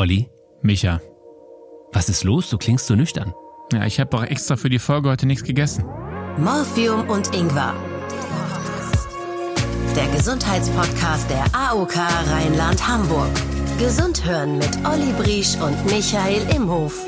Olli, Micha. was ist los? Du klingst so nüchtern. Ja, ich habe auch extra für die Folge heute nichts gegessen. Morphium und Ingwer. Der Gesundheitspodcast der AOK Rheinland-Hamburg. Gesund hören mit Olli Briesch und Michael Imhof.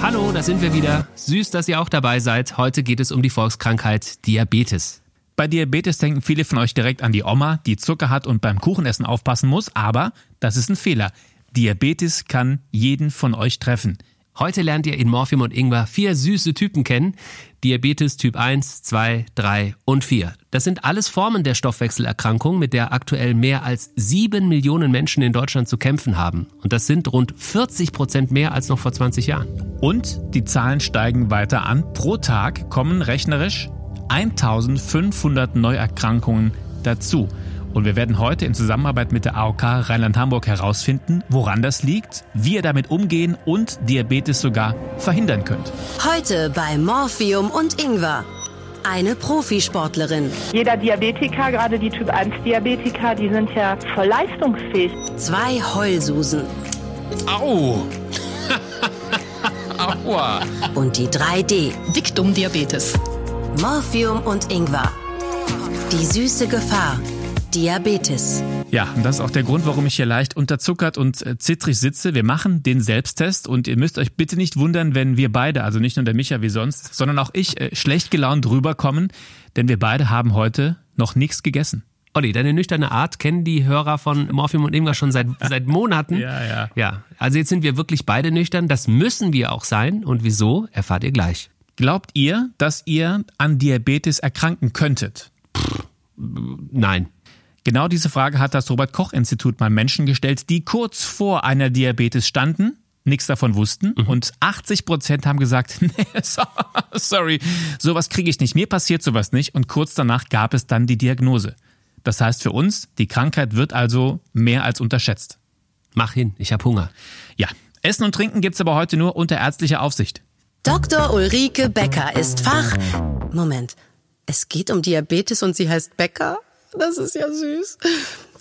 Hallo, da sind wir wieder. Süß, dass ihr auch dabei seid. Heute geht es um die Volkskrankheit Diabetes. Bei Diabetes denken viele von euch direkt an die Oma, die Zucker hat und beim Kuchenessen aufpassen muss, aber das ist ein Fehler. Diabetes kann jeden von euch treffen. Heute lernt ihr in Morphium und Ingwer vier süße Typen kennen. Diabetes Typ 1, 2, 3 und 4. Das sind alles Formen der Stoffwechselerkrankung, mit der aktuell mehr als sieben Millionen Menschen in Deutschland zu kämpfen haben. Und das sind rund 40 Prozent mehr als noch vor 20 Jahren. Und die Zahlen steigen weiter an. Pro Tag kommen rechnerisch 1500 Neuerkrankungen dazu. Und wir werden heute in Zusammenarbeit mit der AOK Rheinland-Hamburg herausfinden, woran das liegt, wie ihr damit umgehen und Diabetes sogar verhindern könnt. Heute bei Morphium und Ingwer. Eine Profisportlerin, Jeder Diabetiker, gerade die Typ 1 Diabetiker, die sind ja voll leistungsfähig. zwei Heulsusen Au! Aua! und die 3D. Diktum Diabetes. Morphium und Ingwer. Die süße Gefahr. Diabetes. Ja, und das ist auch der Grund, warum ich hier leicht unterzuckert und äh, zittrig sitze. Wir machen den Selbsttest und ihr müsst euch bitte nicht wundern, wenn wir beide, also nicht nur der Micha wie sonst, sondern auch ich, äh, schlecht gelaunt rüberkommen, denn wir beide haben heute noch nichts gegessen. Olli, deine nüchterne Art kennen die Hörer von Morphium und Ingwer schon seit, seit Monaten. Ja, ja. Ja, also jetzt sind wir wirklich beide nüchtern. Das müssen wir auch sein. Und wieso, erfahrt ihr gleich. Glaubt ihr, dass ihr an Diabetes erkranken könntet? Nein. Genau diese Frage hat das Robert Koch Institut mal Menschen gestellt, die kurz vor einer Diabetes standen, nichts davon wussten und 80 Prozent haben gesagt, nee, so- sorry, sowas kriege ich nicht, mir passiert sowas nicht und kurz danach gab es dann die Diagnose. Das heißt für uns, die Krankheit wird also mehr als unterschätzt. Mach hin, ich hab Hunger. Ja, Essen und Trinken gibt's aber heute nur unter ärztlicher Aufsicht. Dr. Ulrike Becker ist Fach. Moment. Es geht um Diabetes und sie heißt Becker? Das ist ja süß.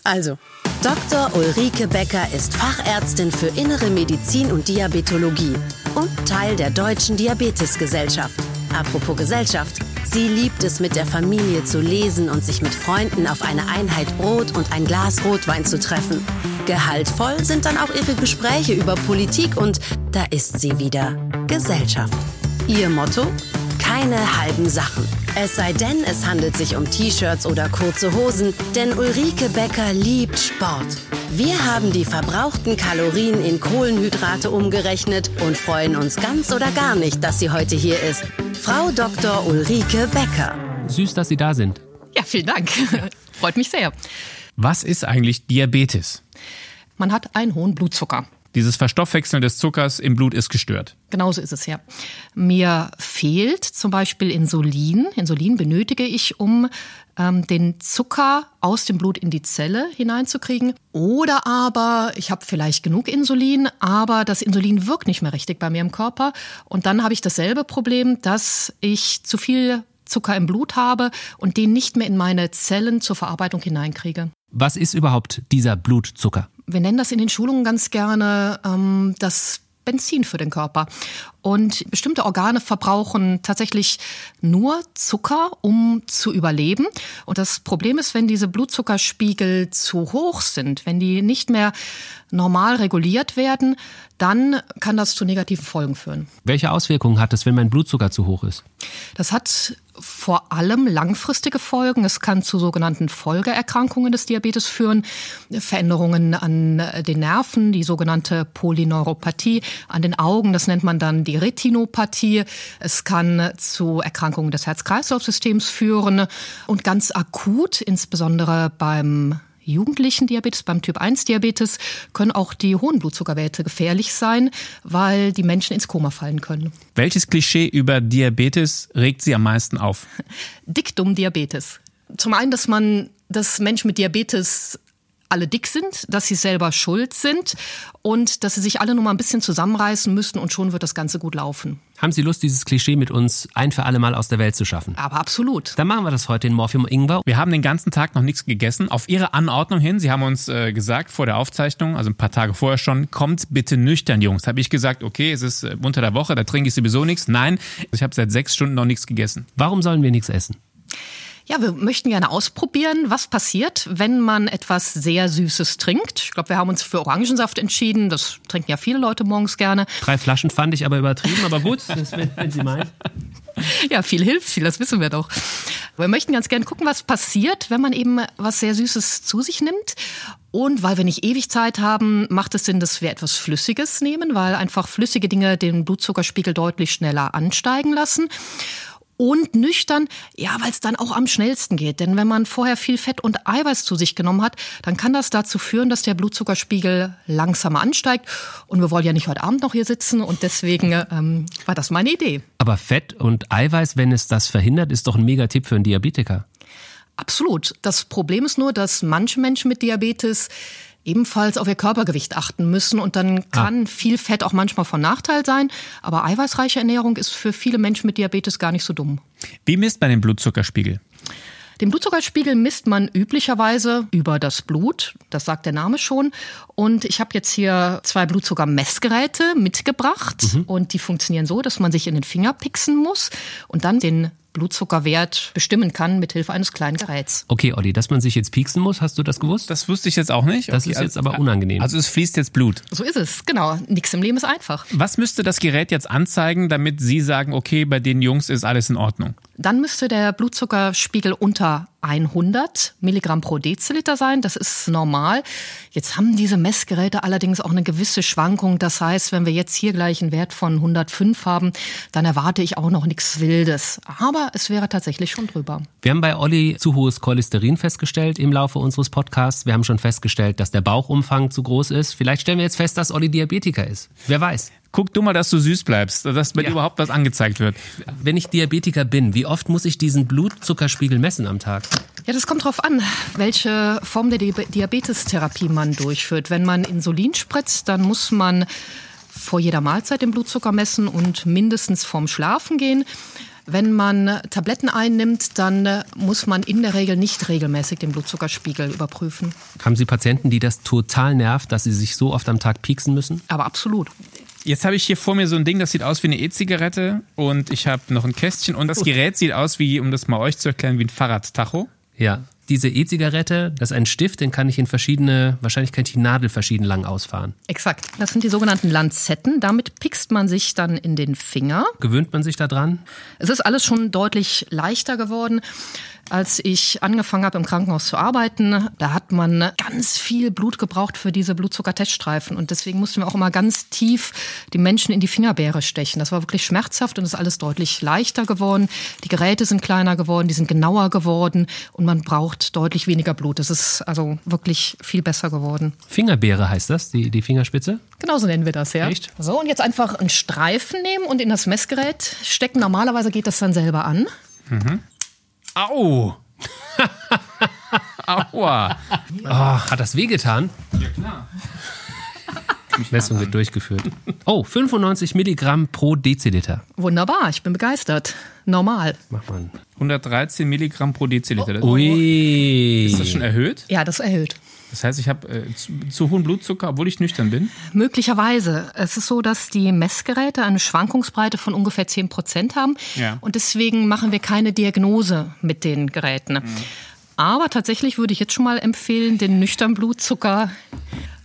Also, Dr. Ulrike Becker ist Fachärztin für Innere Medizin und Diabetologie und Teil der Deutschen Diabetesgesellschaft. Apropos Gesellschaft. Sie liebt es, mit der Familie zu lesen und sich mit Freunden auf eine Einheit Brot und ein Glas Rotwein zu treffen. Gehaltvoll sind dann auch ihre Gespräche über Politik und da ist sie wieder. Gesellschaft. Ihr Motto? Keine halben Sachen. Es sei denn, es handelt sich um T-Shirts oder kurze Hosen, denn Ulrike Becker liebt Sport. Wir haben die verbrauchten Kalorien in Kohlenhydrate umgerechnet und freuen uns ganz oder gar nicht, dass sie heute hier ist. Frau Dr. Ulrike Becker. Süß, dass Sie da sind. Ja, vielen Dank. Freut mich sehr. Was ist eigentlich Diabetes? Man hat einen hohen Blutzucker. Dieses Verstoffwechseln des Zuckers im Blut ist gestört. Genauso ist es ja. Mir fehlt zum Beispiel Insulin. Insulin benötige ich, um ähm, den Zucker aus dem Blut in die Zelle hineinzukriegen. Oder aber ich habe vielleicht genug Insulin, aber das Insulin wirkt nicht mehr richtig bei mir im Körper. Und dann habe ich dasselbe Problem, dass ich zu viel Zucker im Blut habe und den nicht mehr in meine Zellen zur Verarbeitung hineinkriege. Was ist überhaupt dieser Blutzucker? wir nennen das in den Schulungen ganz gerne ähm, das Benzin für den Körper. Und bestimmte Organe verbrauchen tatsächlich nur Zucker, um zu überleben. Und das Problem ist, wenn diese Blutzuckerspiegel zu hoch sind, wenn die nicht mehr normal reguliert werden, dann kann das zu negativen Folgen führen. Welche Auswirkungen hat es, wenn mein Blutzucker zu hoch ist? Das hat vor allem langfristige Folgen. Es kann zu sogenannten Folgeerkrankungen des Diabetes führen, Veränderungen an den Nerven, die sogenannte Polyneuropathie, an den Augen, das nennt man dann die Retinopathie. Es kann zu Erkrankungen des Herz-Kreislauf-Systems führen und ganz akut, insbesondere beim jugendlichen Diabetes, beim Typ 1 Diabetes, können auch die hohen Blutzuckerwerte gefährlich sein, weil die Menschen ins Koma fallen können. Welches Klischee über Diabetes regt Sie am meisten auf? Diktum Diabetes. Zum einen, dass man, dass Menschen mit Diabetes alle dick sind, dass sie selber schuld sind und dass sie sich alle nur mal ein bisschen zusammenreißen müssen und schon wird das Ganze gut laufen. Haben Sie Lust, dieses Klischee mit uns ein für alle Mal aus der Welt zu schaffen? Aber absolut. Dann machen wir das heute in Morphium Ingwer. Wir haben den ganzen Tag noch nichts gegessen. Auf Ihre Anordnung hin, Sie haben uns äh, gesagt vor der Aufzeichnung, also ein paar Tage vorher schon, kommt bitte nüchtern, Jungs. Habe ich gesagt, okay, es ist äh, unter der Woche, da trinke ich sowieso nichts. Nein, ich habe seit sechs Stunden noch nichts gegessen. Warum sollen wir nichts essen? Ja, wir möchten gerne ausprobieren, was passiert, wenn man etwas sehr Süßes trinkt. Ich glaube, wir haben uns für Orangensaft entschieden. Das trinken ja viele Leute morgens gerne. Drei Flaschen fand ich aber übertrieben, aber gut, das, wenn, wenn Sie meinen. Ja, viel hilft viel, das wissen wir doch. Wir möchten ganz gerne gucken, was passiert, wenn man eben was sehr Süßes zu sich nimmt. Und weil wir nicht ewig Zeit haben, macht es Sinn, dass wir etwas Flüssiges nehmen, weil einfach flüssige Dinge den Blutzuckerspiegel deutlich schneller ansteigen lassen und nüchtern, ja, weil es dann auch am schnellsten geht. Denn wenn man vorher viel Fett und Eiweiß zu sich genommen hat, dann kann das dazu führen, dass der Blutzuckerspiegel langsamer ansteigt. Und wir wollen ja nicht heute Abend noch hier sitzen und deswegen ähm, war das meine Idee. Aber Fett und Eiweiß, wenn es das verhindert, ist doch ein Megatipp für einen Diabetiker. Absolut. Das Problem ist nur, dass manche Menschen mit Diabetes ebenfalls auf ihr Körpergewicht achten müssen und dann kann ah. viel Fett auch manchmal von Nachteil sein. Aber eiweißreiche Ernährung ist für viele Menschen mit Diabetes gar nicht so dumm. Wie misst man den Blutzuckerspiegel? Den Blutzuckerspiegel misst man üblicherweise über das Blut, das sagt der Name schon. Und ich habe jetzt hier zwei Blutzuckermessgeräte mitgebracht mhm. und die funktionieren so, dass man sich in den Finger pixen muss und dann den Blutzuckerwert bestimmen kann mit Hilfe eines kleinen Geräts. Okay, Olli, dass man sich jetzt pieksen muss, hast du das gewusst? Das wusste ich jetzt auch nicht. Das okay, ist jetzt also, aber unangenehm. Also es fließt jetzt Blut. So ist es, genau. Nichts im Leben ist einfach. Was müsste das Gerät jetzt anzeigen, damit Sie sagen, okay, bei den Jungs ist alles in Ordnung? Dann müsste der Blutzuckerspiegel unter 100 Milligramm pro Deziliter sein. Das ist normal. Jetzt haben diese Messgeräte allerdings auch eine gewisse Schwankung. Das heißt, wenn wir jetzt hier gleich einen Wert von 105 haben, dann erwarte ich auch noch nichts Wildes. Aber es wäre tatsächlich schon drüber. Wir haben bei Olli zu hohes Cholesterin festgestellt im Laufe unseres Podcasts. Wir haben schon festgestellt, dass der Bauchumfang zu groß ist. Vielleicht stellen wir jetzt fest, dass Olli Diabetiker ist. Wer weiß. Guck du mal, dass du süß bleibst, dass mir ja. überhaupt was angezeigt wird. Wenn ich Diabetiker bin, wie oft muss ich diesen Blutzuckerspiegel messen am Tag? Ja, das kommt darauf an, welche Form der Diabetestherapie man durchführt. Wenn man Insulin spritzt, dann muss man vor jeder Mahlzeit den Blutzucker messen und mindestens vorm Schlafen gehen. Wenn man Tabletten einnimmt, dann muss man in der Regel nicht regelmäßig den Blutzuckerspiegel überprüfen. Haben Sie Patienten, die das total nervt, dass sie sich so oft am Tag pieksen müssen? Aber absolut. Jetzt habe ich hier vor mir so ein Ding, das sieht aus wie eine E-Zigarette und ich habe noch ein Kästchen und das Gerät sieht aus wie, um das mal euch zu erklären, wie ein Fahrradtacho. Ja. Diese E-Zigarette, das ist ein Stift, den kann ich in verschiedene, wahrscheinlich kann ich die Nadel verschieden lang ausfahren. Exakt. Das sind die sogenannten Lanzetten. Damit pickst man sich dann in den Finger. Gewöhnt man sich da dran? Es ist alles schon deutlich leichter geworden. Als ich angefangen habe, im Krankenhaus zu arbeiten, da hat man ganz viel Blut gebraucht für diese Blutzuckerteststreifen. Und deswegen mussten wir auch immer ganz tief die Menschen in die Fingerbeere stechen. Das war wirklich schmerzhaft und ist alles deutlich leichter geworden. Die Geräte sind kleiner geworden, die sind genauer geworden und man braucht deutlich weniger Blut. Das ist also wirklich viel besser geworden. Fingerbeere heißt das, die, die Fingerspitze? Genau so nennen wir das, ja. Echt? So, und jetzt einfach einen Streifen nehmen und in das Messgerät stecken. Normalerweise geht das dann selber an. Mhm. Au! Aua! Oh, hat das wehgetan? Ja, klar. Messung wird durchgeführt. Oh, 95 Milligramm pro Deziliter. Wunderbar, ich bin begeistert. Normal. Mach mal. 113 Milligramm pro Deziliter. Oh. Ui. Ist das schon erhöht? Ja, das erhöht. Das heißt, ich habe äh, zu, zu, hohen Blutzucker, obwohl ich nüchtern bin? Möglicherweise. Es ist so, dass die Messgeräte eine Schwankungsbreite von ungefähr 10 Prozent haben. Ja. Und deswegen machen wir keine Diagnose mit den Geräten. Mhm. Aber tatsächlich würde ich jetzt schon mal empfehlen, den nüchtern Blutzucker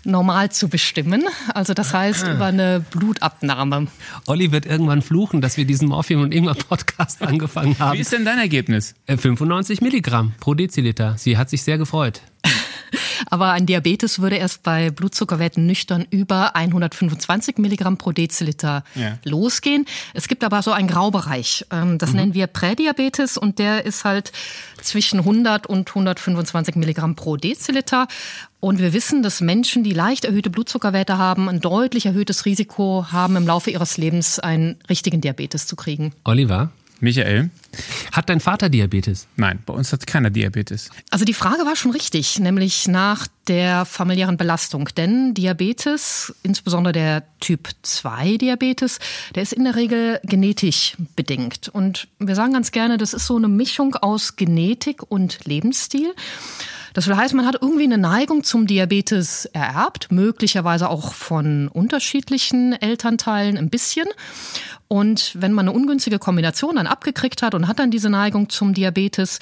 normal zu bestimmen. Also das heißt ah. über eine Blutabnahme. Olli wird irgendwann fluchen, dass wir diesen Morphium und Ingwer Podcast angefangen haben. Wie ist denn dein Ergebnis? 95 äh, Milligramm pro Deziliter. Sie hat sich sehr gefreut. Aber ein Diabetes würde erst bei Blutzuckerwerten nüchtern über 125 Milligramm pro Deziliter ja. losgehen. Es gibt aber so einen Graubereich. Ähm, das mhm. nennen wir Prädiabetes und der ist halt zwischen 100 und 125 Milligramm pro Deziliter. Und wir wissen, dass Menschen, die leicht erhöhte Blutzuckerwerte haben, ein deutlich erhöhtes Risiko haben, im Laufe ihres Lebens einen richtigen Diabetes zu kriegen. Oliver, Michael? Hat dein Vater Diabetes? Nein, bei uns hat keiner Diabetes. Also die Frage war schon richtig, nämlich nach der familiären Belastung. Denn Diabetes, insbesondere der Typ 2 Diabetes, der ist in der Regel genetisch bedingt. Und wir sagen ganz gerne, das ist so eine Mischung aus Genetik und Lebensstil. Das will heißen, man hat irgendwie eine Neigung zum Diabetes ererbt, möglicherweise auch von unterschiedlichen Elternteilen ein bisschen. Und wenn man eine ungünstige Kombination dann abgekriegt hat und hat dann diese Neigung zum Diabetes,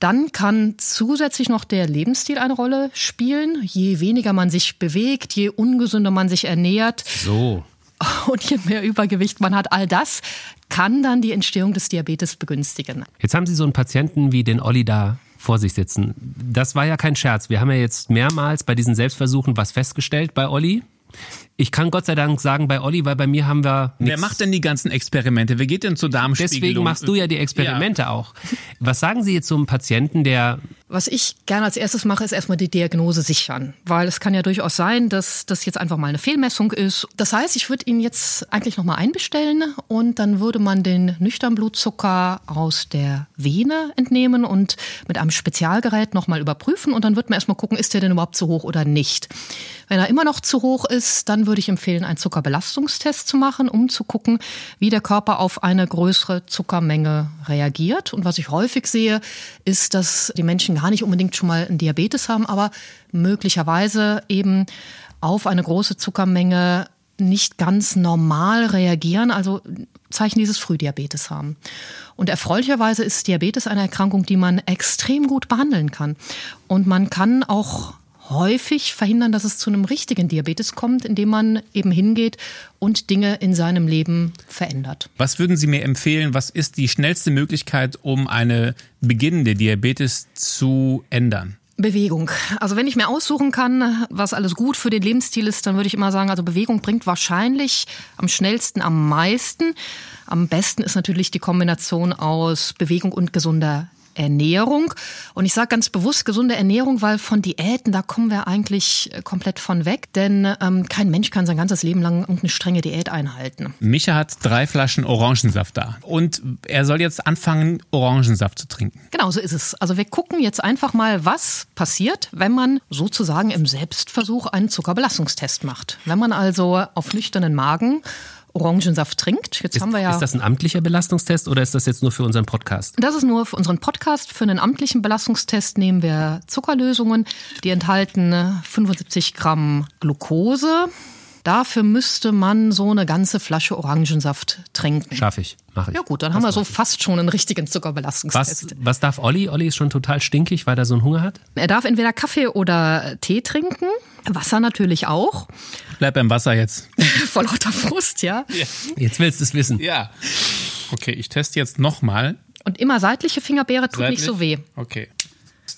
dann kann zusätzlich noch der Lebensstil eine Rolle spielen. Je weniger man sich bewegt, je ungesünder man sich ernährt. So. Und je mehr Übergewicht man hat, all das kann dann die Entstehung des Diabetes begünstigen. Jetzt haben Sie so einen Patienten wie den Olli da vor sich sitzen. Das war ja kein Scherz. Wir haben ja jetzt mehrmals bei diesen Selbstversuchen was festgestellt bei Olli. Ich kann Gott sei Dank sagen bei Olli, weil bei mir haben wir nichts. Wer macht denn die ganzen Experimente? Wer geht denn zur Darmspiegelung? Deswegen machst du ja die Experimente ja. auch. Was sagen Sie jetzt zum Patienten, der was ich gerne als erstes mache, ist erstmal die Diagnose sichern, weil es kann ja durchaus sein, dass das jetzt einfach mal eine Fehlmessung ist. Das heißt, ich würde ihn jetzt eigentlich nochmal einbestellen und dann würde man den nüchtern Blutzucker aus der Vene entnehmen und mit einem Spezialgerät nochmal überprüfen und dann wird man erstmal gucken, ist der denn überhaupt zu hoch oder nicht. Wenn er immer noch zu hoch ist, dann würde ich empfehlen, einen Zuckerbelastungstest zu machen, um zu gucken, wie der Körper auf eine größere Zuckermenge reagiert. Und was ich häufig sehe, ist, dass die Menschen gar nicht unbedingt schon mal einen Diabetes haben, aber möglicherweise eben auf eine große Zuckermenge nicht ganz normal reagieren, also Zeichen dieses Frühdiabetes haben. Und erfreulicherweise ist Diabetes eine Erkrankung, die man extrem gut behandeln kann. Und man kann auch häufig verhindern, dass es zu einem richtigen Diabetes kommt, indem man eben hingeht und Dinge in seinem Leben verändert. Was würden Sie mir empfehlen? Was ist die schnellste Möglichkeit, um eine beginnende Diabetes zu ändern? Bewegung. Also wenn ich mir aussuchen kann, was alles gut für den Lebensstil ist, dann würde ich immer sagen, also Bewegung bringt wahrscheinlich am schnellsten am meisten. Am besten ist natürlich die Kombination aus Bewegung und gesunder Ernährung. Und ich sage ganz bewusst gesunde Ernährung, weil von Diäten, da kommen wir eigentlich äh, komplett von weg. Denn ähm, kein Mensch kann sein ganzes Leben lang irgendeine strenge Diät einhalten. Micha hat drei Flaschen Orangensaft da. Und er soll jetzt anfangen, Orangensaft zu trinken. Genau so ist es. Also wir gucken jetzt einfach mal, was passiert, wenn man sozusagen im Selbstversuch einen Zuckerbelastungstest macht. Wenn man also auf nüchternen Magen Orangensaft trinkt. Jetzt ist, haben wir ja. Ist das ein amtlicher Belastungstest oder ist das jetzt nur für unseren Podcast? Das ist nur für unseren Podcast. Für einen amtlichen Belastungstest nehmen wir Zuckerlösungen. Die enthalten 75 Gramm Glucose. Dafür müsste man so eine ganze Flasche Orangensaft trinken. Schaffe ich, mache ich. Ja gut, dann das haben wir so fast schon einen richtigen Zuckerbelastungstest. Was, was darf Olli? Olli ist schon total stinkig, weil er so einen Hunger hat. Er darf entweder Kaffee oder Tee trinken. Wasser natürlich auch. Bleib beim Wasser jetzt. Vor lauter Frust, ja? ja. Jetzt willst du es wissen. Ja. Okay, ich teste jetzt nochmal. Und immer seitliche Fingerbeere tut Seitlich? nicht so weh. Okay.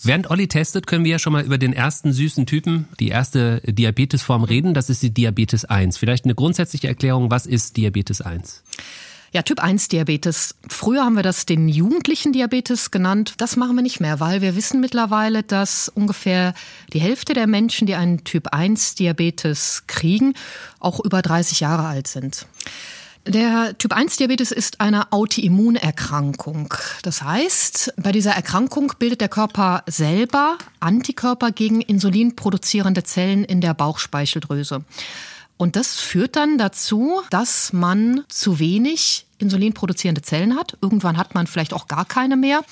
Während Olli testet, können wir ja schon mal über den ersten süßen Typen, die erste Diabetesform reden. Das ist die Diabetes 1. Vielleicht eine grundsätzliche Erklärung, was ist Diabetes 1? Ja, Typ 1 Diabetes. Früher haben wir das den jugendlichen Diabetes genannt. Das machen wir nicht mehr, weil wir wissen mittlerweile, dass ungefähr die Hälfte der Menschen, die einen Typ 1 Diabetes kriegen, auch über 30 Jahre alt sind. Der Typ 1 Diabetes ist eine Autoimmunerkrankung. Das heißt, bei dieser Erkrankung bildet der Körper selber Antikörper gegen insulinproduzierende Zellen in der Bauchspeicheldrüse. Und das führt dann dazu, dass man zu wenig insulinproduzierende Zellen hat. Irgendwann hat man vielleicht auch gar keine mehr.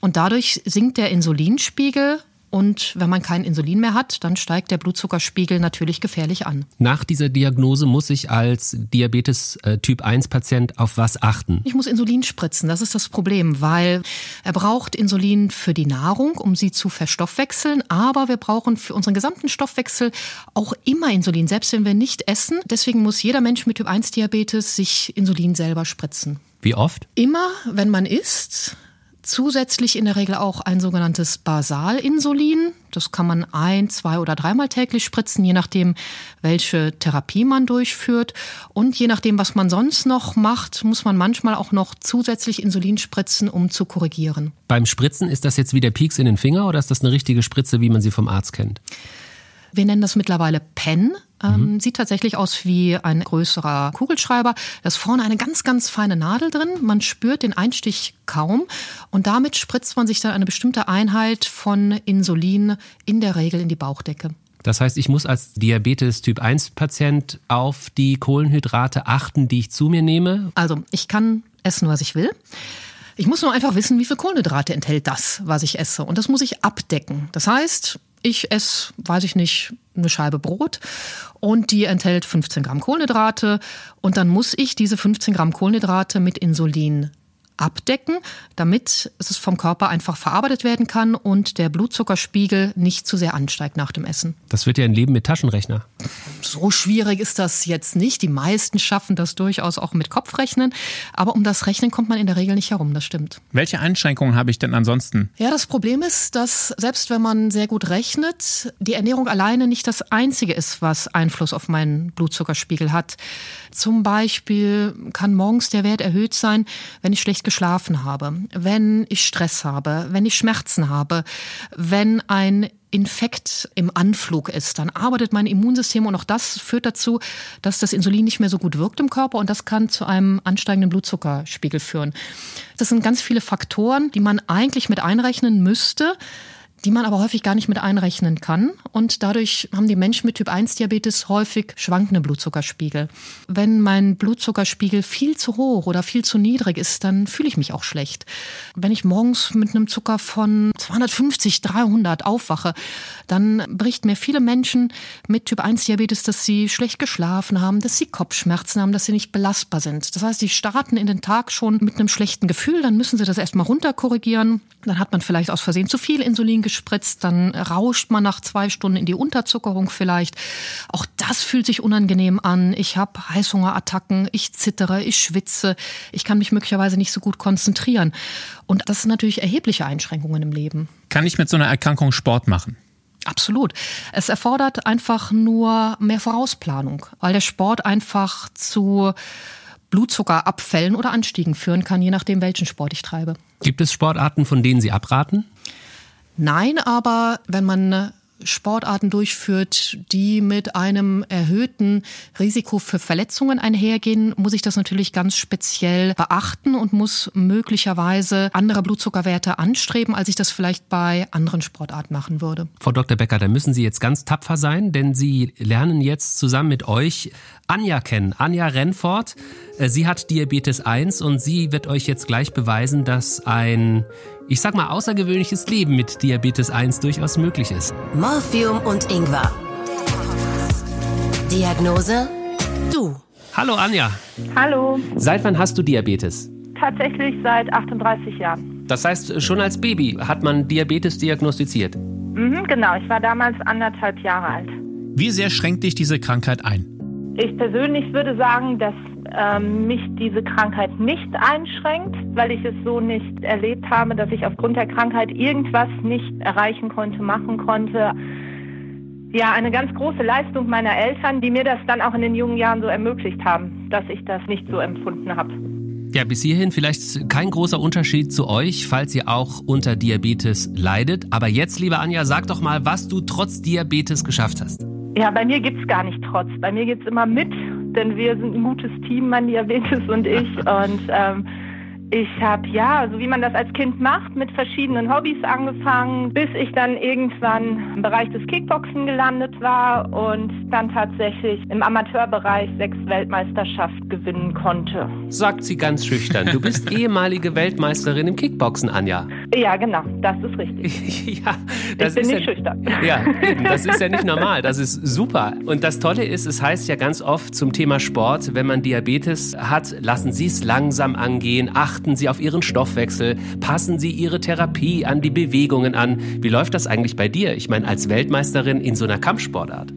Und dadurch sinkt der Insulinspiegel und wenn man kein Insulin mehr hat, dann steigt der Blutzuckerspiegel natürlich gefährlich an. Nach dieser Diagnose muss ich als Diabetes äh, Typ 1 Patient auf was achten? Ich muss Insulin spritzen, das ist das Problem, weil er braucht Insulin für die Nahrung, um sie zu verstoffwechseln, aber wir brauchen für unseren gesamten Stoffwechsel auch immer Insulin, selbst wenn wir nicht essen. Deswegen muss jeder Mensch mit Typ 1 Diabetes sich Insulin selber spritzen. Wie oft? Immer, wenn man isst zusätzlich in der Regel auch ein sogenanntes Basalinsulin. Das kann man ein, zwei oder dreimal täglich spritzen, je nachdem, welche Therapie man durchführt. Und je nachdem, was man sonst noch macht, muss man manchmal auch noch zusätzlich Insulin spritzen, um zu korrigieren. Beim Spritzen ist das jetzt wie der Pieks in den Finger oder ist das eine richtige Spritze, wie man sie vom Arzt kennt? Wir nennen das mittlerweile PEN. Ähm, mhm. Sieht tatsächlich aus wie ein größerer Kugelschreiber. Da ist vorne eine ganz, ganz feine Nadel drin. Man spürt den Einstich kaum. Und damit spritzt man sich dann eine bestimmte Einheit von Insulin in der Regel in die Bauchdecke. Das heißt, ich muss als Diabetes Typ 1 Patient auf die Kohlenhydrate achten, die ich zu mir nehme? Also, ich kann essen, was ich will. Ich muss nur einfach wissen, wie viel Kohlenhydrate enthält das, was ich esse. Und das muss ich abdecken. Das heißt, ich esse, weiß ich nicht, eine Scheibe Brot und die enthält 15 Gramm Kohlenhydrate. Und dann muss ich diese 15 Gramm Kohlenhydrate mit Insulin abdecken, damit es vom Körper einfach verarbeitet werden kann und der Blutzuckerspiegel nicht zu sehr ansteigt nach dem Essen. Das wird ja ein Leben mit Taschenrechner. So schwierig ist das jetzt nicht. Die meisten schaffen das durchaus auch mit Kopfrechnen. Aber um das Rechnen kommt man in der Regel nicht herum, das stimmt. Welche Einschränkungen habe ich denn ansonsten? Ja, das Problem ist, dass selbst wenn man sehr gut rechnet, die Ernährung alleine nicht das Einzige ist, was Einfluss auf meinen Blutzuckerspiegel hat. Zum Beispiel kann morgens der Wert erhöht sein, wenn ich schlecht geschlafen habe, wenn ich Stress habe, wenn ich Schmerzen habe, wenn ein Infekt im Anflug ist, dann arbeitet mein Immunsystem und auch das führt dazu, dass das Insulin nicht mehr so gut wirkt im Körper und das kann zu einem ansteigenden Blutzuckerspiegel führen. Das sind ganz viele Faktoren, die man eigentlich mit einrechnen müsste, die man aber häufig gar nicht mit einrechnen kann. Und dadurch haben die Menschen mit Typ-1-Diabetes häufig schwankende Blutzuckerspiegel. Wenn mein Blutzuckerspiegel viel zu hoch oder viel zu niedrig ist, dann fühle ich mich auch schlecht. Wenn ich morgens mit einem Zucker von 250, 300 aufwache, dann berichten mir viele Menschen mit Typ-1-Diabetes, dass sie schlecht geschlafen haben, dass sie Kopfschmerzen haben, dass sie nicht belastbar sind. Das heißt, sie starten in den Tag schon mit einem schlechten Gefühl, dann müssen sie das erstmal runterkorrigieren. Dann hat man vielleicht aus Versehen zu viel Insulin gespritzt, dann rauscht man nach zwei Stunden in die Unterzuckerung vielleicht. Auch das fühlt sich unangenehm an. Ich habe Heißhungerattacken, ich zittere, ich schwitze, ich kann mich möglicherweise nicht so gut konzentrieren. Und das sind natürlich erhebliche Einschränkungen im Leben. Kann ich mit so einer Erkrankung Sport machen? Absolut. Es erfordert einfach nur mehr Vorausplanung, weil der Sport einfach zu Blutzuckerabfällen oder Anstiegen führen kann, je nachdem, welchen Sport ich treibe. Gibt es Sportarten, von denen Sie abraten? Nein, aber wenn man Sportarten durchführt, die mit einem erhöhten Risiko für Verletzungen einhergehen, muss ich das natürlich ganz speziell beachten und muss möglicherweise andere Blutzuckerwerte anstreben, als ich das vielleicht bei anderen Sportarten machen würde. Frau Dr. Becker, da müssen Sie jetzt ganz tapfer sein, denn Sie lernen jetzt zusammen mit euch Anja kennen. Anja Renfort. Äh, sie hat Diabetes 1 und sie wird euch jetzt gleich beweisen, dass ein ich sag mal, außergewöhnliches Leben mit Diabetes 1 durchaus möglich ist. Morphium und Ingwer. Diagnose? Du. Hallo Anja. Hallo. Seit wann hast du Diabetes? Tatsächlich seit 38 Jahren. Das heißt, schon als Baby hat man Diabetes diagnostiziert? Mhm, genau, ich war damals anderthalb Jahre alt. Wie sehr schränkt dich diese Krankheit ein? Ich persönlich würde sagen, dass ähm, mich diese Krankheit nicht einschränkt, weil ich es so nicht erlebt habe, dass ich aufgrund der Krankheit irgendwas nicht erreichen konnte, machen konnte. Ja, eine ganz große Leistung meiner Eltern, die mir das dann auch in den jungen Jahren so ermöglicht haben, dass ich das nicht so empfunden habe. Ja, bis hierhin vielleicht kein großer Unterschied zu euch, falls ihr auch unter Diabetes leidet. Aber jetzt, liebe Anja, sag doch mal, was du trotz Diabetes geschafft hast. Ja, bei mir gibt's gar nicht trotz. Bei mir geht's immer mit denn wir sind ein gutes Team, mein Diabetes und ich. Und ähm, ich habe ja, so wie man das als Kind macht, mit verschiedenen Hobbys angefangen, bis ich dann irgendwann im Bereich des Kickboxen gelandet war und dann tatsächlich im Amateurbereich sechs Weltmeisterschaften gewinnen konnte. Sagt sie ganz schüchtern. Du bist ehemalige Weltmeisterin im Kickboxen, Anja. Ja, genau, das ist richtig. ja, das ich bin ist nicht ja, schüchtern. Ja, eben, das ist ja nicht normal. Das ist super. Und das Tolle ist, es heißt ja ganz oft zum Thema Sport, wenn man Diabetes hat, lassen Sie es langsam angehen, achten achten Sie auf Ihren Stoffwechsel, passen Sie Ihre Therapie an die Bewegungen an. Wie läuft das eigentlich bei dir? Ich meine, als Weltmeisterin in so einer Kampfsportart.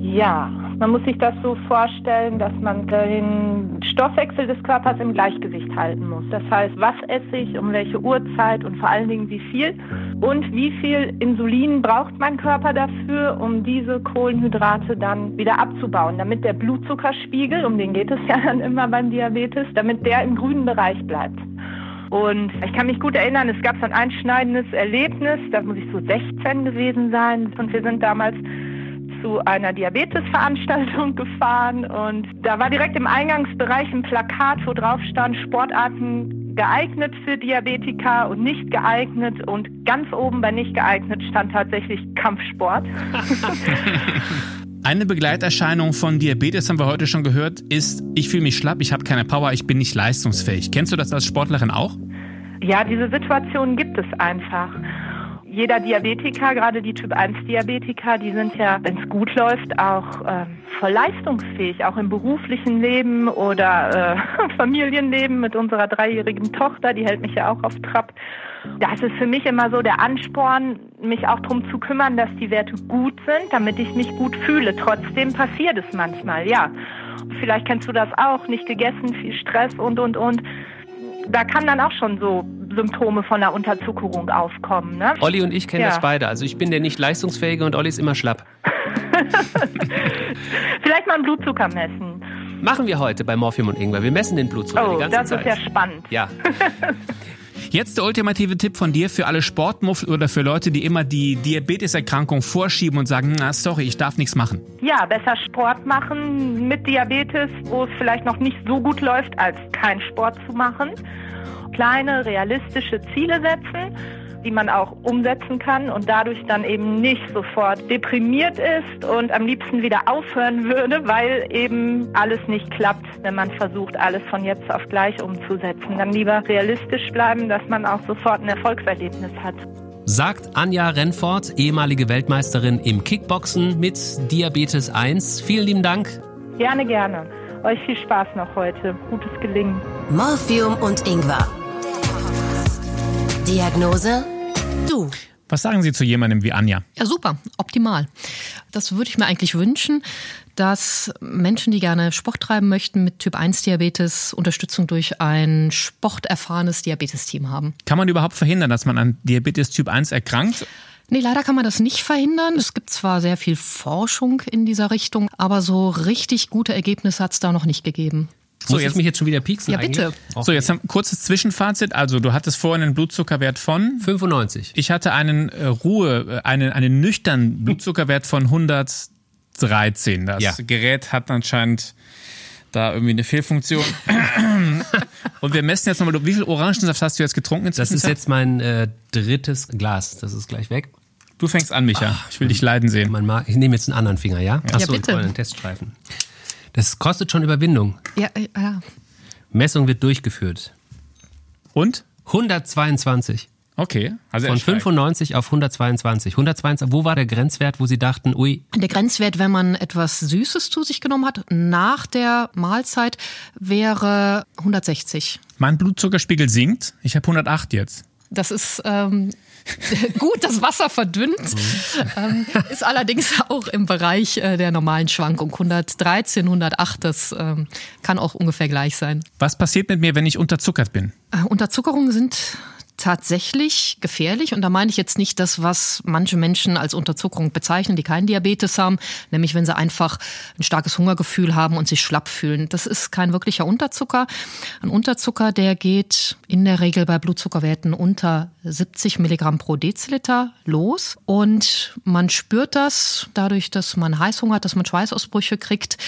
Ja, man muss sich das so vorstellen, dass man den Stoffwechsel des Körpers im Gleichgewicht halten muss. Das heißt, was esse ich, um welche Uhrzeit und vor allen Dingen wie viel und wie viel Insulin braucht mein Körper dafür, um diese Kohlenhydrate dann wieder abzubauen, damit der Blutzuckerspiegel, um den geht es ja dann immer beim Diabetes, damit der im grünen Bereich bleibt. Und ich kann mich gut erinnern, es gab so ein einschneidendes Erlebnis, da muss ich so 16 gewesen sein und wir sind damals zu einer Diabetesveranstaltung gefahren und da war direkt im Eingangsbereich ein Plakat, wo drauf stand Sportarten geeignet für Diabetiker und nicht geeignet und ganz oben bei nicht geeignet stand tatsächlich Kampfsport. Eine Begleiterscheinung von Diabetes haben wir heute schon gehört, ist, ich fühle mich schlapp, ich habe keine Power, ich bin nicht leistungsfähig. Kennst du das als Sportlerin auch? Ja, diese Situation gibt es einfach. Jeder Diabetiker, gerade die Typ-1-Diabetiker, die sind ja, wenn es gut läuft, auch äh, voll leistungsfähig, auch im beruflichen Leben oder äh, Familienleben mit unserer dreijährigen Tochter, die hält mich ja auch auf Trab das ist für mich immer so der Ansporn, mich auch darum zu kümmern, dass die Werte gut sind, damit ich mich gut fühle. Trotzdem passiert es manchmal, ja. Vielleicht kennst du das auch, nicht gegessen, viel Stress und, und, und. Da kann dann auch schon so Symptome von einer Unterzuckerung aufkommen. Ne? Olli und ich kennen ja. das beide. Also ich bin der nicht leistungsfähige und Olli ist immer schlapp. Vielleicht mal einen Blutzucker messen. Machen wir heute bei Morphium und Ingwer. Wir messen den Blutzucker oh, die ganze das Zeit. Das ist ja spannend. Ja. Jetzt der ultimative Tipp von dir für alle Sportmuffel oder für Leute, die immer die Diabeteserkrankung vorschieben und sagen, na sorry, ich darf nichts machen. Ja, besser Sport machen mit Diabetes, wo es vielleicht noch nicht so gut läuft, als kein Sport zu machen. Kleine, realistische Ziele setzen die man auch umsetzen kann und dadurch dann eben nicht sofort deprimiert ist und am liebsten wieder aufhören würde, weil eben alles nicht klappt, wenn man versucht, alles von jetzt auf gleich umzusetzen. Dann lieber realistisch bleiben, dass man auch sofort ein Erfolgserlebnis hat. Sagt Anja Rennfort, ehemalige Weltmeisterin im Kickboxen mit Diabetes 1. Vielen lieben Dank. Gerne, gerne. Euch viel Spaß noch heute. Gutes Gelingen. Morphium und Ingwer. Diagnose Du. Was sagen Sie zu jemandem wie Anja? Ja, super, optimal. Das würde ich mir eigentlich wünschen, dass Menschen, die gerne Sport treiben möchten mit Typ 1 Diabetes, Unterstützung durch ein sporterfahrenes Diabetesteam haben. Kann man überhaupt verhindern, dass man an Diabetes Typ 1 erkrankt? Nee, leider kann man das nicht verhindern. Es gibt zwar sehr viel Forschung in dieser Richtung, aber so richtig gute Ergebnisse hat es da noch nicht gegeben. So, Muss jetzt, ich mich jetzt schon wieder pieksen? Ja, bitte. So, jetzt ein kurzes Zwischenfazit. Also, du hattest vorhin einen Blutzuckerwert von 95. Ich hatte einen äh, Ruhe, äh, einen, einen nüchternen Blutzuckerwert von 113. Das ja. Gerät hat anscheinend da irgendwie eine Fehlfunktion. Und wir messen jetzt nochmal, wie viel Orangensaft hast du jetzt getrunken? Das ist jetzt mein äh, drittes Glas. Das ist gleich weg. Du fängst an, Micha. Ach, ich will dich leiden sehen. ich nehme jetzt einen anderen Finger, ja? ja. Achso, ja, bitte. ich einen Teststreifen. Das kostet schon Überwindung. Ja, ja. Messung wird durchgeführt. Und? 122. Okay. Also Von 95 auf 122. 122. Wo war der Grenzwert, wo Sie dachten, ui? Der Grenzwert, wenn man etwas Süßes zu sich genommen hat, nach der Mahlzeit, wäre 160. Mein Blutzuckerspiegel sinkt. Ich habe 108 jetzt. Das ist ähm, gut, das Wasser verdünnt, ähm, ist allerdings auch im Bereich äh, der normalen Schwankung. 113, 108, das ähm, kann auch ungefähr gleich sein. Was passiert mit mir, wenn ich unterzuckert bin? Äh, Unterzuckerungen sind tatsächlich gefährlich. Und da meine ich jetzt nicht das, was manche Menschen als Unterzuckerung bezeichnen, die keinen Diabetes haben, nämlich wenn sie einfach ein starkes Hungergefühl haben und sich schlapp fühlen. Das ist kein wirklicher Unterzucker. Ein Unterzucker, der geht in der Regel bei Blutzuckerwerten unter 70 Milligramm pro Deziliter los. Und man spürt das dadurch, dass man Heißhunger hat, dass man Schweißausbrüche kriegt.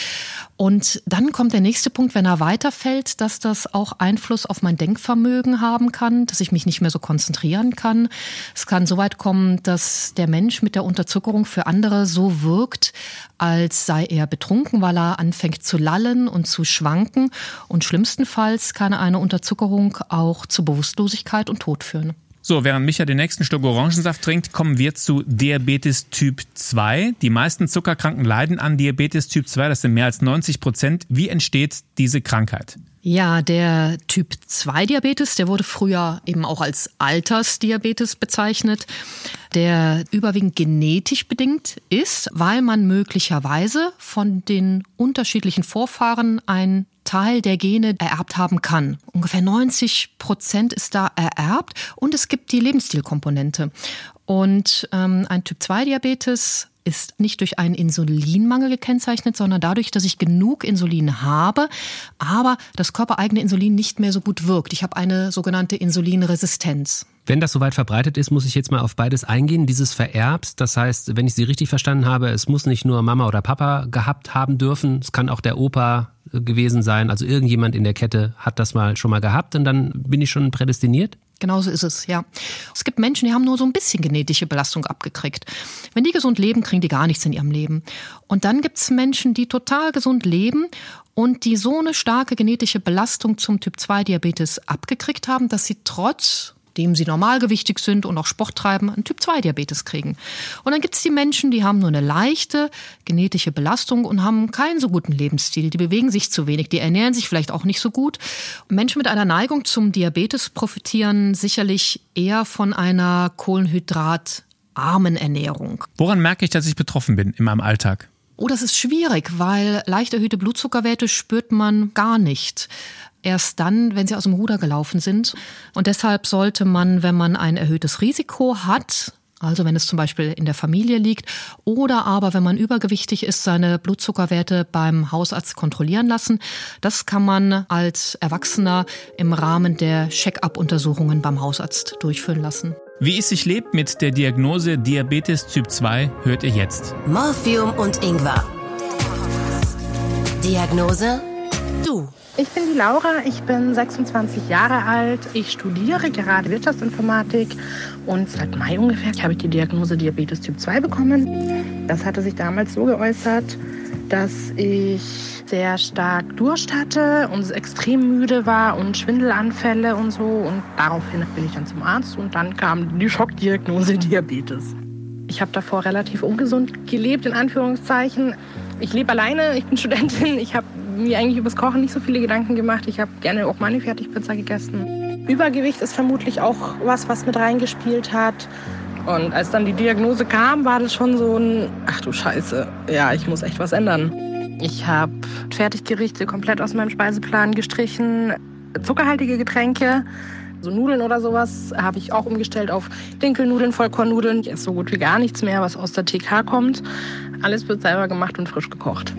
Und dann kommt der nächste Punkt, wenn er weiterfällt, dass das auch Einfluss auf mein Denkvermögen haben kann, dass ich mich nicht mehr so konzentrieren kann. Es kann so weit kommen, dass der Mensch mit der Unterzuckerung für andere so wirkt, als sei er betrunken, weil er anfängt zu lallen und zu schwanken. Und schlimmstenfalls kann eine Unterzuckerung auch zu Bewusstlosigkeit und Tod führen. So, während Micha den nächsten Schluck Orangensaft trinkt, kommen wir zu Diabetes Typ 2. Die meisten Zuckerkranken leiden an Diabetes Typ 2, das sind mehr als 90 Prozent. Wie entsteht diese Krankheit? Ja, der Typ 2 Diabetes, der wurde früher eben auch als Altersdiabetes bezeichnet, der überwiegend genetisch bedingt ist, weil man möglicherweise von den unterschiedlichen Vorfahren ein Teil der Gene ererbt haben kann. Ungefähr 90 Prozent ist da ererbt und es gibt die Lebensstilkomponente. Und ähm, ein Typ-2-Diabetes ist nicht durch einen Insulinmangel gekennzeichnet, sondern dadurch, dass ich genug Insulin habe, aber das körpereigene Insulin nicht mehr so gut wirkt. Ich habe eine sogenannte Insulinresistenz. Wenn das soweit verbreitet ist, muss ich jetzt mal auf beides eingehen. Dieses Vererbst, das heißt, wenn ich Sie richtig verstanden habe, es muss nicht nur Mama oder Papa gehabt haben dürfen, es kann auch der Opa gewesen sein. Also irgendjemand in der Kette hat das mal schon mal gehabt und dann bin ich schon prädestiniert? Genauso ist es, ja. Es gibt Menschen, die haben nur so ein bisschen genetische Belastung abgekriegt. Wenn die gesund leben, kriegen die gar nichts in ihrem Leben. Und dann gibt es Menschen, die total gesund leben und die so eine starke genetische Belastung zum Typ 2 Diabetes abgekriegt haben, dass sie trotz dem sie normalgewichtig sind und auch Sport treiben, einen Typ-2-Diabetes kriegen. Und dann gibt es die Menschen, die haben nur eine leichte genetische Belastung und haben keinen so guten Lebensstil. Die bewegen sich zu wenig, die ernähren sich vielleicht auch nicht so gut. Menschen mit einer Neigung zum Diabetes profitieren sicherlich eher von einer kohlenhydratarmen Ernährung. Woran merke ich, dass ich betroffen bin in meinem Alltag? Oh, das ist schwierig, weil leicht erhöhte Blutzuckerwerte spürt man gar nicht erst dann, wenn sie aus dem Ruder gelaufen sind. Und deshalb sollte man, wenn man ein erhöhtes Risiko hat, also wenn es zum Beispiel in der Familie liegt oder aber wenn man übergewichtig ist, seine Blutzuckerwerte beim Hausarzt kontrollieren lassen. Das kann man als Erwachsener im Rahmen der Check-up-Untersuchungen beim Hausarzt durchführen lassen. Wie es sich lebt mit der Diagnose Diabetes Typ 2, hört ihr jetzt. Morphium und Ingwer. Diagnose du. Ich bin die Laura, ich bin 26 Jahre alt. Ich studiere gerade Wirtschaftsinformatik und seit Mai ungefähr habe ich die Diagnose Diabetes Typ 2 bekommen. Das hatte sich damals so geäußert, dass ich sehr stark Durst hatte und extrem müde war und Schwindelanfälle und so. Und daraufhin bin ich dann zum Arzt und dann kam die Schockdiagnose Diabetes. Ich habe davor relativ ungesund gelebt, in Anführungszeichen. Ich lebe alleine, ich bin Studentin, ich habe mir eigentlich übers Kochen nicht so viele Gedanken gemacht. Ich habe gerne auch meine Fertigpizza gegessen. Übergewicht ist vermutlich auch was, was mit reingespielt hat. Und als dann die Diagnose kam, war das schon so ein, ach du Scheiße, ja, ich muss echt was ändern. Ich habe Fertiggerichte komplett aus meinem Speiseplan gestrichen, zuckerhaltige Getränke, so Nudeln oder sowas, habe ich auch umgestellt auf Dinkelnudeln, Vollkornnudeln. Ich esse so gut wie gar nichts mehr, was aus der TK kommt. Alles wird selber gemacht und frisch gekocht.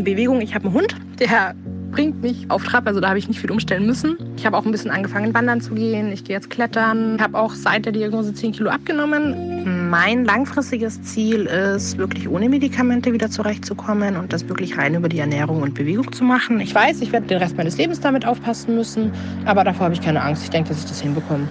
Bewegung, ich habe einen Hund, der bringt mich auf Trab, also da habe ich nicht viel umstellen müssen. Ich habe auch ein bisschen angefangen, wandern zu gehen. Ich gehe jetzt klettern. Ich habe auch seit der Diagnose 10 Kilo abgenommen. Mein langfristiges Ziel ist, wirklich ohne Medikamente wieder zurechtzukommen und das wirklich rein über die Ernährung und Bewegung zu machen. Ich weiß, ich werde den Rest meines Lebens damit aufpassen müssen, aber davor habe ich keine Angst. Ich denke, dass ich das hinbekomme.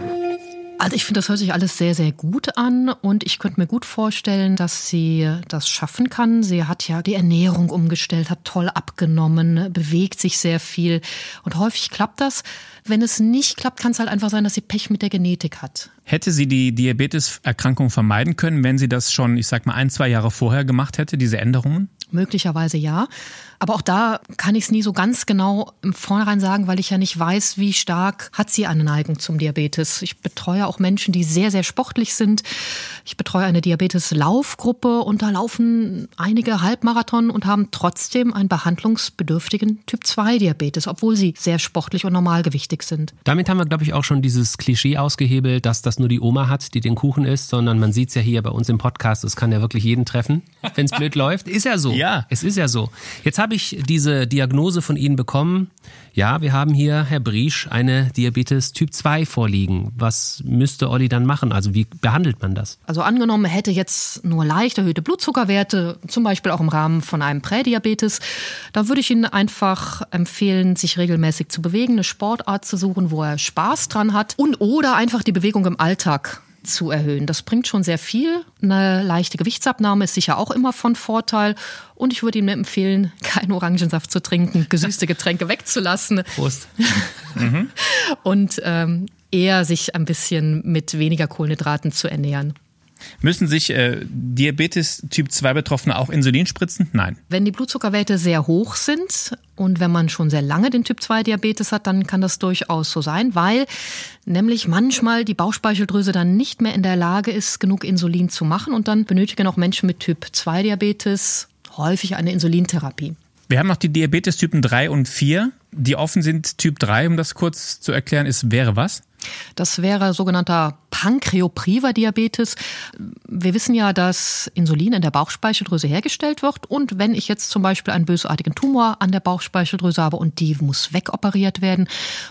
Also ich finde, das hört sich alles sehr, sehr gut an und ich könnte mir gut vorstellen, dass sie das schaffen kann. Sie hat ja die Ernährung umgestellt, hat toll abgenommen, bewegt sich sehr viel und häufig klappt das. Wenn es nicht klappt, kann es halt einfach sein, dass sie Pech mit der Genetik hat. Hätte sie die Diabeteserkrankung vermeiden können, wenn sie das schon, ich sag mal, ein, zwei Jahre vorher gemacht hätte, diese Änderungen? Möglicherweise ja. Aber auch da kann ich es nie so ganz genau im Vornherein sagen, weil ich ja nicht weiß, wie stark hat sie eine Neigung zum Diabetes. Ich betreue auch Menschen, die sehr, sehr sportlich sind. Ich betreue eine Diabetes-Laufgruppe und da laufen einige Halbmarathon und haben trotzdem einen behandlungsbedürftigen Typ-2-Diabetes, obwohl sie sehr sportlich und normalgewichtig sind. Damit haben wir, glaube ich, auch schon dieses Klischee ausgehebelt, dass das nur die Oma hat, die den Kuchen isst, sondern man sieht es ja hier bei uns im Podcast, es kann ja wirklich jeden treffen, wenn es blöd läuft. Ist ja so. Ja. Es ist ja so. Jetzt habe ich diese Diagnose von Ihnen bekommen. Ja, wir haben hier, Herr Briesch, eine Diabetes Typ 2 vorliegen. Was müsste Olli dann machen? Also wie behandelt man das? Also angenommen, er hätte jetzt nur leicht erhöhte Blutzuckerwerte, zum Beispiel auch im Rahmen von einem Prädiabetes, da würde ich Ihnen einfach empfehlen, sich regelmäßig zu bewegen, eine Sportart zu suchen, wo er Spaß dran hat und oder einfach die Bewegung im Alltag zu erhöhen. Das bringt schon sehr viel. Eine leichte Gewichtsabnahme ist sicher auch immer von Vorteil. Und ich würde Ihnen empfehlen, keinen Orangensaft zu trinken, gesüßte Getränke wegzulassen. Prost. mhm. Und ähm, eher sich ein bisschen mit weniger Kohlenhydraten zu ernähren. Müssen sich äh, Diabetes Typ 2 Betroffene auch Insulin spritzen? Nein. Wenn die Blutzuckerwerte sehr hoch sind und wenn man schon sehr lange den Typ 2 Diabetes hat, dann kann das durchaus so sein, weil nämlich manchmal die Bauchspeicheldrüse dann nicht mehr in der Lage ist, genug Insulin zu machen und dann benötigen auch Menschen mit Typ 2 Diabetes häufig eine Insulintherapie. Wir haben noch die Diabetes-Typen 3 und 4, die offen sind. Typ 3, um das kurz zu erklären, ist wäre was? Das wäre sogenannter Pankreopriva-Diabetes. Wir wissen ja, dass Insulin in der Bauchspeicheldrüse hergestellt wird. Und wenn ich jetzt zum Beispiel einen bösartigen Tumor an der Bauchspeicheldrüse habe und die muss wegoperiert werden,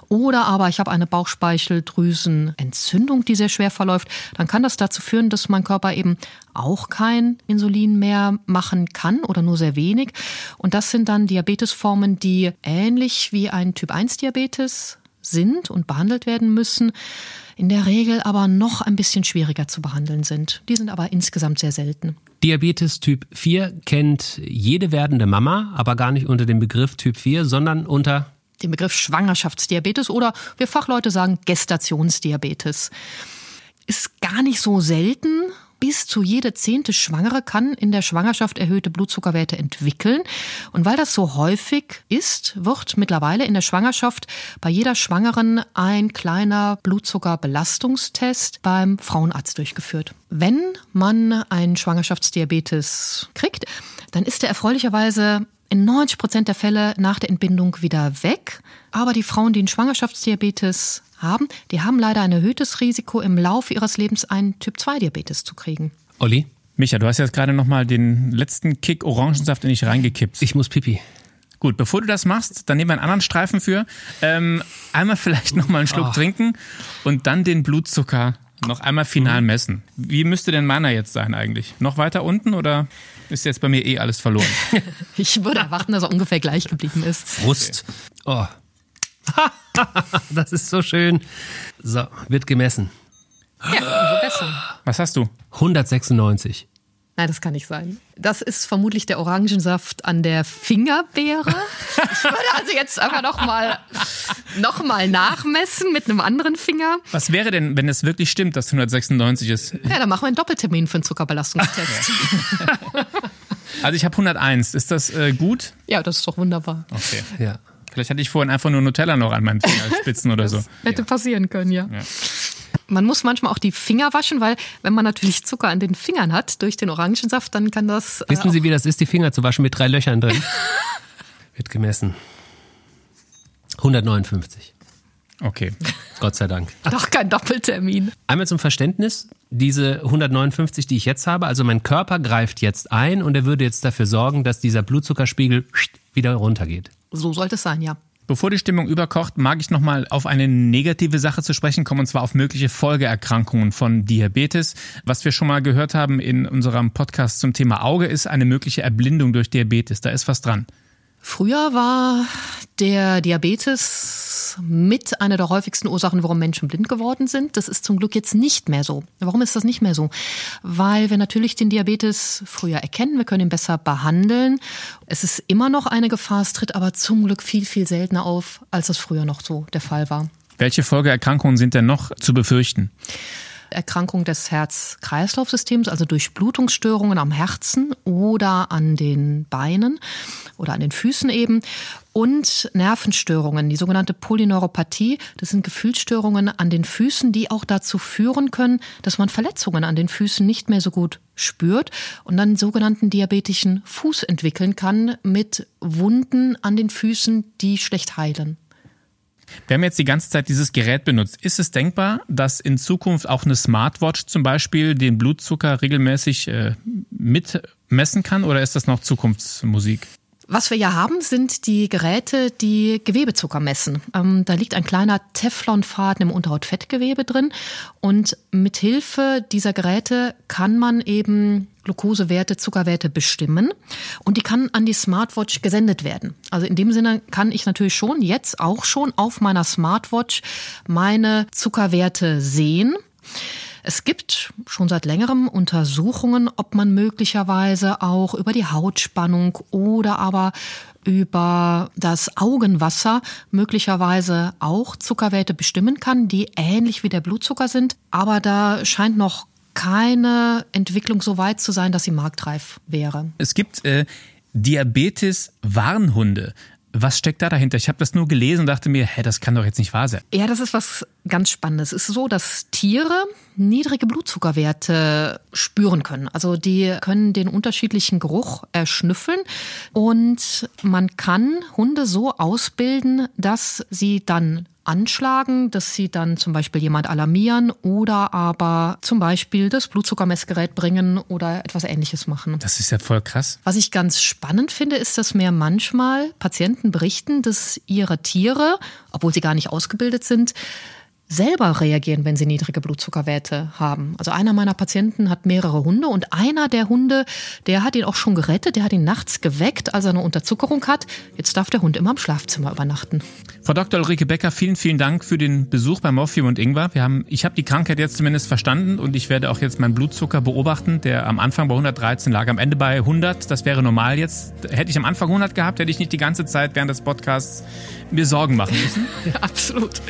oder aber ich habe eine Bauchspeicheldrüsenentzündung, die sehr schwer verläuft, dann kann das dazu führen, dass mein Körper eben auch kein Insulin mehr machen kann oder nur sehr wenig. Und das sind dann Diabetesformen, die ähnlich wie ein Typ-1-Diabetes sind und behandelt werden müssen, in der Regel aber noch ein bisschen schwieriger zu behandeln sind. Die sind aber insgesamt sehr selten. Diabetes Typ 4 kennt jede werdende Mama, aber gar nicht unter dem Begriff Typ 4, sondern unter dem Begriff Schwangerschaftsdiabetes oder wir Fachleute sagen Gestationsdiabetes. Ist gar nicht so selten bis zu jede zehnte Schwangere kann in der Schwangerschaft erhöhte Blutzuckerwerte entwickeln. Und weil das so häufig ist, wird mittlerweile in der Schwangerschaft bei jeder Schwangeren ein kleiner Blutzuckerbelastungstest beim Frauenarzt durchgeführt. Wenn man einen Schwangerschaftsdiabetes kriegt, dann ist er erfreulicherweise in 90 Prozent der Fälle nach der Entbindung wieder weg. Aber die Frauen, die einen Schwangerschaftsdiabetes haben, die haben leider ein erhöhtes Risiko, im Laufe ihres Lebens einen Typ-2-Diabetes zu kriegen. Olli? Micha, du hast jetzt gerade nochmal den letzten Kick Orangensaft in dich reingekippt. Ich muss pipi. Gut, bevor du das machst, dann nehmen wir einen anderen Streifen für. Ähm, einmal vielleicht nochmal einen Schluck oh. trinken und dann den Blutzucker noch einmal final messen. Wie müsste denn meiner jetzt sein eigentlich? Noch weiter unten oder ist jetzt bei mir eh alles verloren? ich würde erwarten, dass er ungefähr gleich geblieben ist. Frust. Oh. das ist so schön. So, wird gemessen. Ja, umso besser. Was hast du? 196. Nein, das kann nicht sein. Das ist vermutlich der Orangensaft an der Fingerbeere. Ich würde also jetzt einfach nochmal noch mal nachmessen mit einem anderen Finger. Was wäre denn, wenn es wirklich stimmt, dass 196 ist? Ja, dann machen wir einen Doppeltermin für einen Zuckerbelastungstest. also ich habe 101. Ist das äh, gut? Ja, das ist doch wunderbar. Okay. Ja. Vielleicht hatte ich vorhin einfach nur Nutella noch an meinen Fingerspitzen oder so. Hätte passieren können, ja. ja. Man muss manchmal auch die Finger waschen, weil wenn man natürlich Zucker an den Fingern hat durch den Orangensaft, dann kann das. Äh, Wissen Sie, wie das ist, die Finger zu waschen mit drei Löchern drin? Wird gemessen. 159. Okay. Gott sei Dank. Doch kein Doppeltermin. Einmal zum Verständnis, diese 159, die ich jetzt habe, also mein Körper greift jetzt ein und er würde jetzt dafür sorgen, dass dieser Blutzuckerspiegel wieder runtergeht. So sollte es sein, ja. Bevor die Stimmung überkocht, mag ich nochmal auf eine negative Sache zu sprechen kommen, und zwar auf mögliche Folgeerkrankungen von Diabetes. Was wir schon mal gehört haben in unserem Podcast zum Thema Auge, ist eine mögliche Erblindung durch Diabetes. Da ist was dran. Früher war der Diabetes mit einer der häufigsten Ursachen, warum Menschen blind geworden sind. Das ist zum Glück jetzt nicht mehr so. Warum ist das nicht mehr so? Weil wir natürlich den Diabetes früher erkennen, wir können ihn besser behandeln. Es ist immer noch eine Gefahr, es tritt aber zum Glück viel, viel seltener auf, als es früher noch so der Fall war. Welche Folgeerkrankungen sind denn noch zu befürchten? Erkrankung des Herz-Kreislauf-Systems, also Durchblutungsstörungen am Herzen oder an den Beinen oder an den Füßen eben und Nervenstörungen, die sogenannte Polyneuropathie. Das sind Gefühlsstörungen an den Füßen, die auch dazu führen können, dass man Verletzungen an den Füßen nicht mehr so gut spürt und dann sogenannten diabetischen Fuß entwickeln kann mit Wunden an den Füßen, die schlecht heilen. Wir haben jetzt die ganze Zeit dieses Gerät benutzt. Ist es denkbar, dass in Zukunft auch eine Smartwatch zum Beispiel den Blutzucker regelmäßig äh, mitmessen kann oder ist das noch Zukunftsmusik? Was wir ja haben, sind die Geräte, die Gewebezucker messen. Ähm, da liegt ein kleiner Teflonfaden im Unterhautfettgewebe drin und mit Hilfe dieser Geräte kann man eben Glukosewerte, Zuckerwerte bestimmen und die kann an die Smartwatch gesendet werden. Also in dem Sinne kann ich natürlich schon jetzt auch schon auf meiner Smartwatch meine Zuckerwerte sehen. Es gibt schon seit längerem Untersuchungen, ob man möglicherweise auch über die Hautspannung oder aber über das Augenwasser möglicherweise auch Zuckerwerte bestimmen kann, die ähnlich wie der Blutzucker sind. Aber da scheint noch keine Entwicklung so weit zu sein, dass sie marktreif wäre. Es gibt äh, Diabetes-Warnhunde. Was steckt da dahinter? Ich habe das nur gelesen und dachte mir, hä, das kann doch jetzt nicht wahr sein. Ja, das ist was ganz Spannendes. Es ist so, dass Tiere niedrige Blutzuckerwerte spüren können. Also die können den unterschiedlichen Geruch erschnüffeln und man kann Hunde so ausbilden, dass sie dann anschlagen, dass sie dann zum Beispiel jemand alarmieren oder aber zum Beispiel das Blutzuckermessgerät bringen oder etwas ähnliches machen. Das ist ja voll krass. Was ich ganz spannend finde, ist, dass mir manchmal Patienten berichten, dass ihre Tiere, obwohl sie gar nicht ausgebildet sind, selber reagieren, wenn sie niedrige Blutzuckerwerte haben. Also einer meiner Patienten hat mehrere Hunde und einer der Hunde, der hat ihn auch schon gerettet, der hat ihn nachts geweckt, als er eine Unterzuckerung hat. Jetzt darf der Hund immer im Schlafzimmer übernachten. Frau Dr. Ulrike Becker, vielen, vielen Dank für den Besuch bei Morphium und Ingwer. Wir haben, ich habe die Krankheit jetzt zumindest verstanden und ich werde auch jetzt meinen Blutzucker beobachten, der am Anfang bei 113 lag, am Ende bei 100. Das wäre normal jetzt. Hätte ich am Anfang 100 gehabt, hätte ich nicht die ganze Zeit während des Podcasts mir Sorgen machen müssen. Ja, absolut.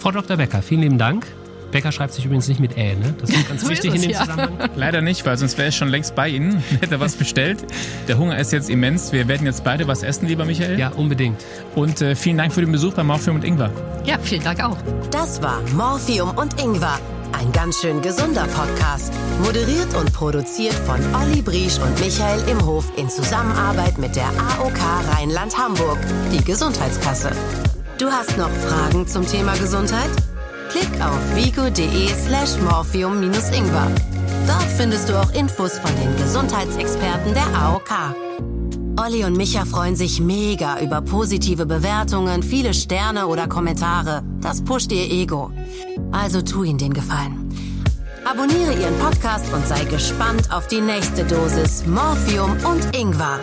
Frau Dr. Becker, vielen lieben Dank. Becker schreibt sich übrigens nicht mit Ä, ne? Das ist ganz So wichtig ist in es, dem ja. Zusammenhang. Leider nicht, weil sonst wäre ich schon längst bei Ihnen, hätte was bestellt. Der Hunger ist jetzt immens. Wir werden jetzt beide was essen, lieber Michael. Ja, unbedingt. Und äh, vielen Dank für den Besuch bei Morphium und Ingwer. Ja, vielen Dank auch. Das war Morphium und Ingwer. Ein ganz schön gesunder Podcast. Moderiert und produziert von Olli Briesch und Michael Imhof in Zusammenarbeit mit der AOK Rheinland-Hamburg, die Gesundheitskasse. Du hast noch Fragen zum Thema Gesundheit? Klick auf vigo.de slash morphium-ingwer. Dort findest du auch Infos von den Gesundheitsexperten der AOK. Olli und Micha freuen sich mega über positive Bewertungen, viele Sterne oder Kommentare. Das pusht ihr Ego. Also tu ihnen den Gefallen. Abonniere ihren Podcast und sei gespannt auf die nächste Dosis Morphium und Ingwer.